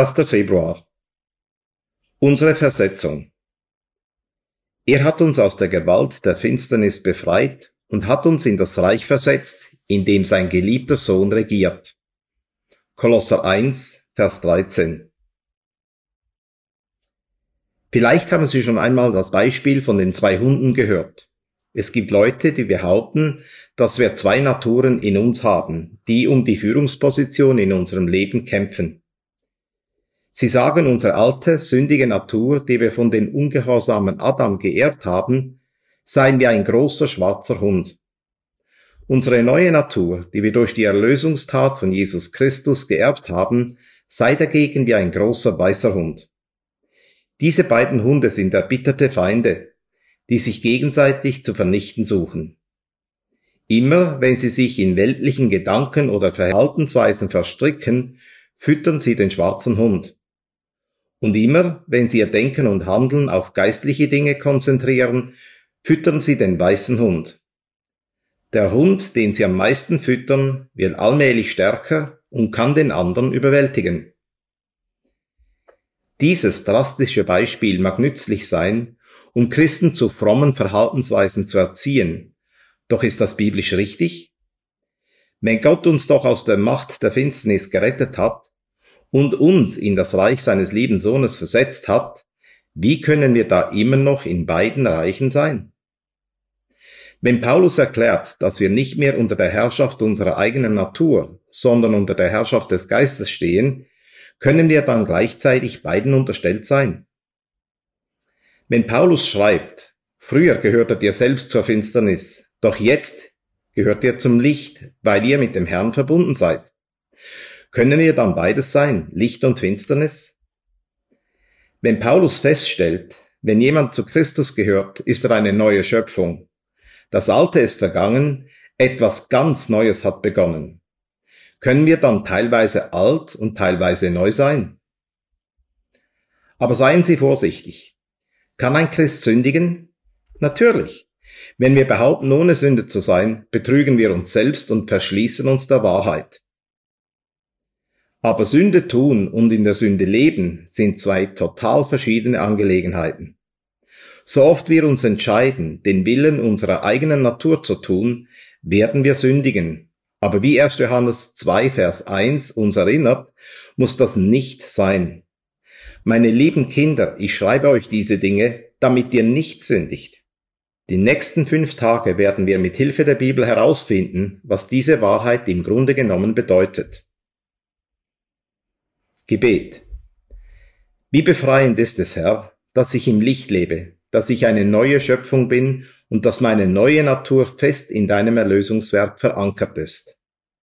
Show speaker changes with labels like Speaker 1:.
Speaker 1: 1. Februar. Unsere Versetzung. Er hat uns aus der Gewalt der Finsternis befreit und hat uns in das Reich versetzt, in dem sein geliebter Sohn regiert. Kolosser 1, Vers 13. Vielleicht haben Sie schon einmal das Beispiel von den zwei Hunden gehört. Es gibt Leute, die behaupten, dass wir zwei Naturen in uns haben, die um die Führungsposition in unserem Leben kämpfen. Sie sagen, unsere alte, sündige Natur, die wir von den ungehorsamen Adam geerbt haben, seien wie ein großer schwarzer Hund. Unsere neue Natur, die wir durch die Erlösungstat von Jesus Christus geerbt haben, sei dagegen wie ein großer weißer Hund. Diese beiden Hunde sind erbitterte Feinde, die sich gegenseitig zu vernichten suchen. Immer wenn sie sich in weltlichen Gedanken oder Verhaltensweisen verstricken, füttern sie den schwarzen Hund. Und immer, wenn sie ihr Denken und Handeln auf geistliche Dinge konzentrieren, füttern sie den weißen Hund. Der Hund, den sie am meisten füttern, wird allmählich stärker und kann den anderen überwältigen. Dieses drastische Beispiel mag nützlich sein, um Christen zu frommen Verhaltensweisen zu erziehen. Doch ist das biblisch richtig? Wenn Gott uns doch aus der Macht der Finsternis gerettet hat, und uns in das Reich seines lieben Sohnes versetzt hat, wie können wir da immer noch in beiden Reichen sein? Wenn Paulus erklärt, dass wir nicht mehr unter der Herrschaft unserer eigenen Natur, sondern unter der Herrschaft des Geistes stehen, können wir dann gleichzeitig beiden unterstellt sein? Wenn Paulus schreibt, früher gehörtet ihr selbst zur Finsternis, doch jetzt gehört ihr zum Licht, weil ihr mit dem Herrn verbunden seid. Können wir dann beides sein, Licht und Finsternis? Wenn Paulus feststellt, wenn jemand zu Christus gehört, ist er eine neue Schöpfung. Das Alte ist vergangen, etwas ganz Neues hat begonnen. Können wir dann teilweise alt und teilweise neu sein? Aber seien Sie vorsichtig. Kann ein Christ sündigen? Natürlich. Wenn wir behaupten, ohne Sünde zu sein, betrügen wir uns selbst und verschließen uns der Wahrheit. Aber Sünde tun und in der Sünde leben sind zwei total verschiedene Angelegenheiten. So oft wir uns entscheiden, den Willen unserer eigenen Natur zu tun, werden wir sündigen. Aber wie 1. Johannes 2, Vers 1 uns erinnert, muss das nicht sein. Meine lieben Kinder, ich schreibe euch diese Dinge, damit ihr nicht sündigt. Die nächsten fünf Tage werden wir mit Hilfe der Bibel herausfinden, was diese Wahrheit im Grunde genommen bedeutet. Gebet. Wie befreiend ist es, Herr, dass ich im Licht lebe, dass ich eine neue Schöpfung bin und dass meine neue Natur fest in deinem Erlösungswerk verankert ist.